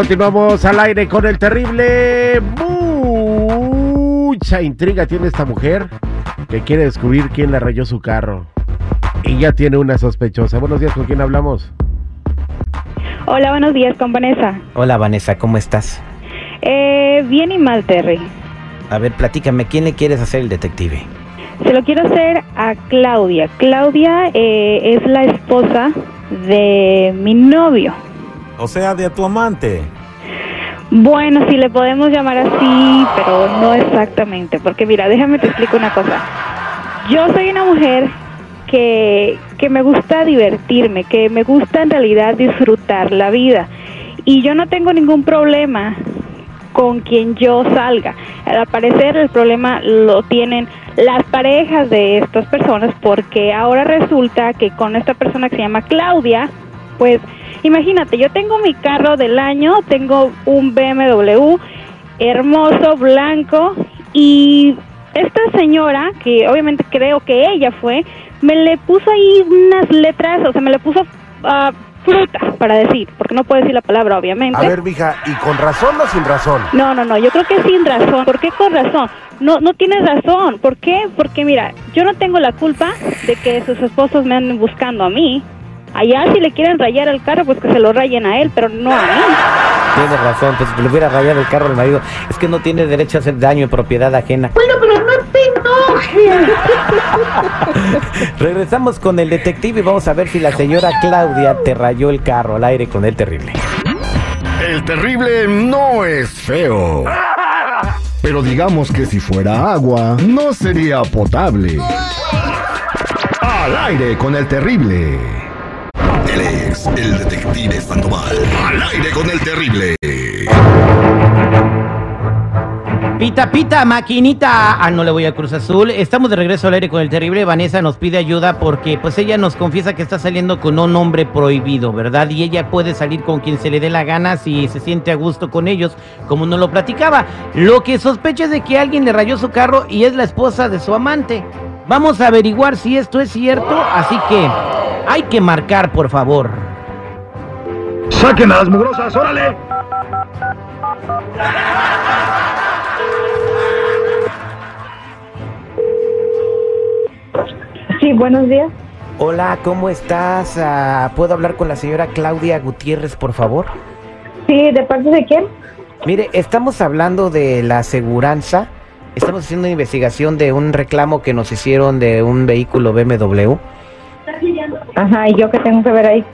Continuamos al aire con el terrible. Mucha intriga tiene esta mujer que quiere descubrir quién le rayó su carro. Y ya tiene una sospechosa. Buenos días, ¿con quién hablamos? Hola, buenos días, con Vanessa. Hola Vanessa, ¿cómo estás? Eh, bien y mal, Terry. A ver, platícame, ¿quién le quieres hacer el detective? Se lo quiero hacer a Claudia. Claudia eh, es la esposa de mi novio. O sea, de tu amante. Bueno, si le podemos llamar así, pero no exactamente, porque mira, déjame te explico una cosa. Yo soy una mujer que, que me gusta divertirme, que me gusta en realidad disfrutar la vida. Y yo no tengo ningún problema con quien yo salga. Al parecer el problema lo tienen las parejas de estas personas porque ahora resulta que con esta persona que se llama Claudia, pues imagínate, yo tengo mi carro del año, tengo un BMW hermoso, blanco y esta señora, que obviamente creo que ella fue, me le puso ahí unas letras, o sea, me le puso ah, fruta para decir, porque no puedo decir la palabra, obviamente. A ver, mija, ¿y con razón o sin razón? No, no, no, yo creo que sin razón. ¿Por qué con razón? No, no tienes razón. ¿Por qué? Porque mira, yo no tengo la culpa de que sus esposos me anden buscando a mí. Allá si le quieren rayar el carro, pues que se lo rayen a él, pero no a mí. Tienes razón, pues si le hubiera rayado el carro al marido, es que no tiene derecho a hacer daño en propiedad ajena. Bueno, pero no te enojes. Regresamos con el detective y vamos a ver si la señora Claudia te rayó el carro al aire con el terrible. El terrible no es feo. Pero digamos que si fuera agua, no sería potable. Al aire con el terrible. Él es el detective Sandoval. Al aire con el terrible. Pita, pita, maquinita. Ah, no le voy a Cruz Azul. Estamos de regreso al aire con el terrible. Vanessa nos pide ayuda porque pues ella nos confiesa que está saliendo con un hombre prohibido, ¿verdad? Y ella puede salir con quien se le dé la gana si se siente a gusto con ellos, como nos lo platicaba. Lo que sospecha es de que alguien le rayó su carro y es la esposa de su amante. Vamos a averiguar si esto es cierto, así que hay que marcar, por favor. Saquen a las mugrosas, órale. Sí, buenos días. Hola, ¿cómo estás? Ah, ¿Puedo hablar con la señora Claudia Gutiérrez, por favor? Sí, ¿de parte de quién? Mire, estamos hablando de la aseguranza. Estamos haciendo una investigación de un reclamo que nos hicieron de un vehículo BMW. Ajá, ¿y yo qué tengo que ver ahí?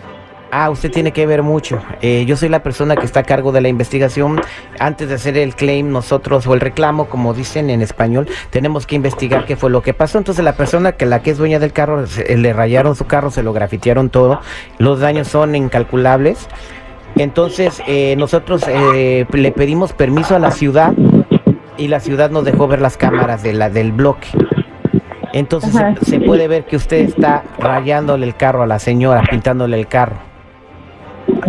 Ah, usted tiene que ver mucho. Eh, yo soy la persona que está a cargo de la investigación. Antes de hacer el claim, nosotros, o el reclamo, como dicen en español, tenemos que investigar qué fue lo que pasó. Entonces, la persona que la que es dueña del carro, se- le rayaron su carro, se lo grafitearon todo. Los daños son incalculables. Entonces, eh, nosotros eh, le pedimos permiso a la ciudad y la ciudad nos dejó ver las cámaras de la, del bloque. Entonces, se puede ver que usted está rayándole el carro a la señora, pintándole el carro.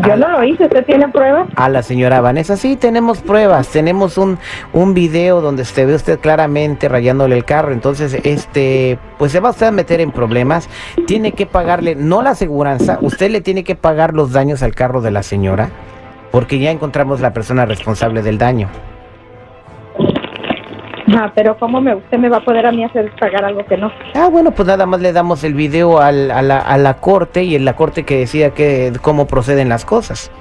Yo no lo hice, ¿usted tiene pruebas? A la señora Vanessa, sí, tenemos pruebas, tenemos un, un video donde se ve usted claramente rayándole el carro, entonces, este, pues se va usted a meter en problemas, tiene que pagarle, no la aseguranza, usted le tiene que pagar los daños al carro de la señora, porque ya encontramos la persona responsable del daño. Ajá, pero ¿cómo me, usted me va a poder a mí hacer pagar algo que no? Ah, bueno, pues nada más le damos el video al- a, la, a la corte y en la corte que decida que, cómo proceden las cosas.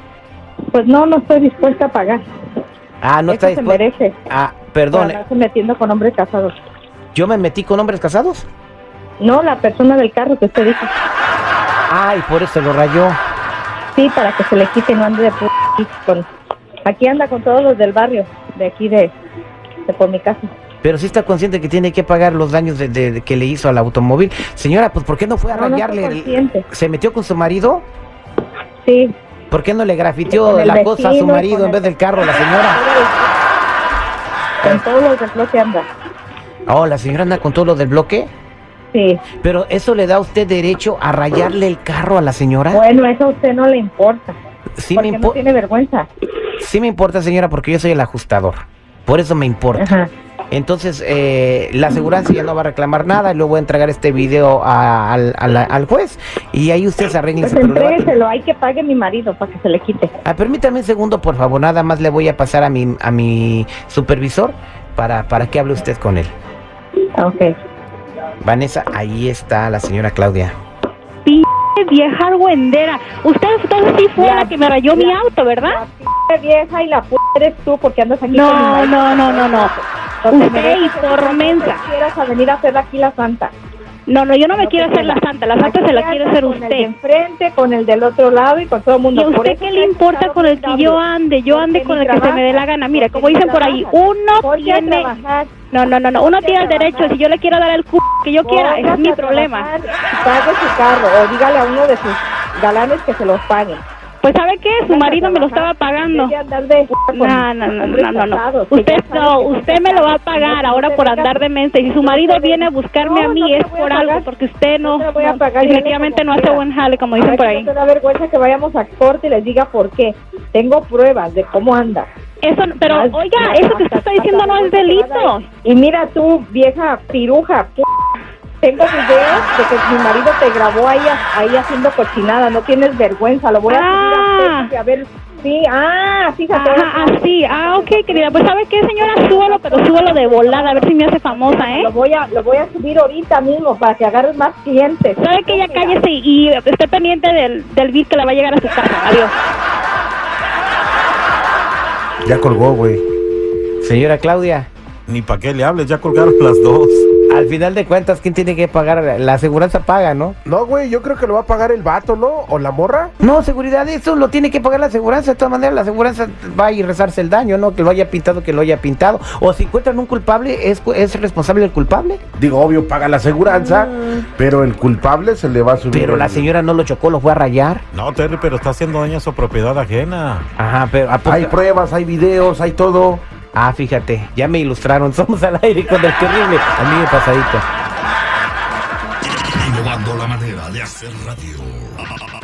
Pues no, no estoy dispuesta a pagar. Ah, no Eso está se merece. Ah, perdón, andarse metiendo con hombres casados. ¿yo me metí con hombres casados? No, la persona del carro que usted dijo. Ay, por eso lo rayó. Sí, para que se le quite y no ande de p con... Aquí anda con todos los del barrio, de aquí de, de por mi casa. Pero sí está consciente que tiene que pagar los daños de, de- de que le hizo al automóvil. Señora, pues ¿por qué no fue a No, no rayarle? consciente. ¿Se metió con su marido? Sí. ¿Por qué no le grafiteó la cosa a su marido en vez el- del carro, la señora? Con todos los del bloque anda. Oh, la señora anda con todo lo del bloque. Sí. Pero eso le da a usted derecho a rayarle el carro a la señora. Bueno, eso a usted no le importa. sí, me porque no impo- tiene vergüenza. sí me importa, señora, porque yo soy el ajustador. Por eso me importa. Ajá. Entonces, eh, la aseguranza ya no va a reclamar nada. Y luego voy a entregar este video a- al, al- al juez. Y ahí usted se arregle Pues entrégueselo, hay que pague mi marido para que se le quite. Ah, permítame un segundo, por favor. Nada más le voy a pasar a mi, a mi supervisor para, para que hable usted con él. Ok. Vanessa, ahí está la señora Claudia. Vieja argüendera. Usted entonces sí fue la que me rayó mi auto, ¿verdad? La vieja y la p eres tú porque andas aquí con No, marido. no, no, no, no. No te Usted y no quieras a venir a hacer aquí la santa. No, no, yo no me No quiero te hacer la santa. La santa se la quiere hacer Con el de usted. enfrente, con el del otro lado y con todo el mundo. ¿Y a usted qué le importa con el que yo ande? Yo ande con el que se me dé la gana. Mira, como dicen por ahí, uno tiene... No, no, no, no. Uno tiene el derecho. Si yo le quiero dar el cu que yo quiera, es mi problema. Pague su carro o dígale a uno de sus galanes que se los pague. Pues ¿sabe qué? Su marido me lo estaba pagando. No, no, no, no, no, Usted no, usted me lo va a pagar ahora por andar de mente. Y si su marido viene a buscarme a mí es por algo, porque usted no, definitivamente no hace buen jale, como dicen por ahí. No da vergüenza que vayamos a corte y les diga por qué. Tengo pruebas de cómo anda. Eso, pero oiga, eso que usted está diciendo no es delito. Y mira tú, vieja piruja, tengo videos de que mi marido te grabó ahí, ahí haciendo cochinada. No tienes vergüenza. Lo voy a subir Ah. a ver. Sí, ah, fíjate. Ajá, así. Ah, ok, querida. Pues ¿sabe qué, señora? Súbalo, pero súbalo de volada, a ver si me hace famosa, ¿eh? Lo voy a, lo voy a subir ahorita mismo para que agarres más clientes. ¿Sabe que ya cállese y esté pendiente del, del bill que le va a llegar a su casa? Adiós. Ya colgó, güey. Señora Claudia, Ni para qué le hables, ya colgaron las dos. Al final de cuentas, ¿quién tiene que pagar? La aseguranza paga, ¿no? No, güey, yo creo que lo va a pagar el vato, ¿no? O la morra. No, seguridad, eso lo tiene que pagar la aseguranza. De todas maneras, la aseguranza va a ir a rezarse el daño, ¿no? Que lo haya pintado, que lo haya pintado. O si encuentran un culpable, ¿es, es responsable el culpable? Digo, obvio, paga la aseguranza, pero el culpable se le va a subir. Pero la señora no lo chocó, lo fue a rayar. No, Terry, pero está haciendo daño a su propiedad ajena. Ajá, pero... ¿a poco- Hay pruebas, hay videos, hay todo. Ah, fíjate, ya me ilustraron. Somos al aire con el terrible. A mí me pasadito. Innovando la manera de hacer radio.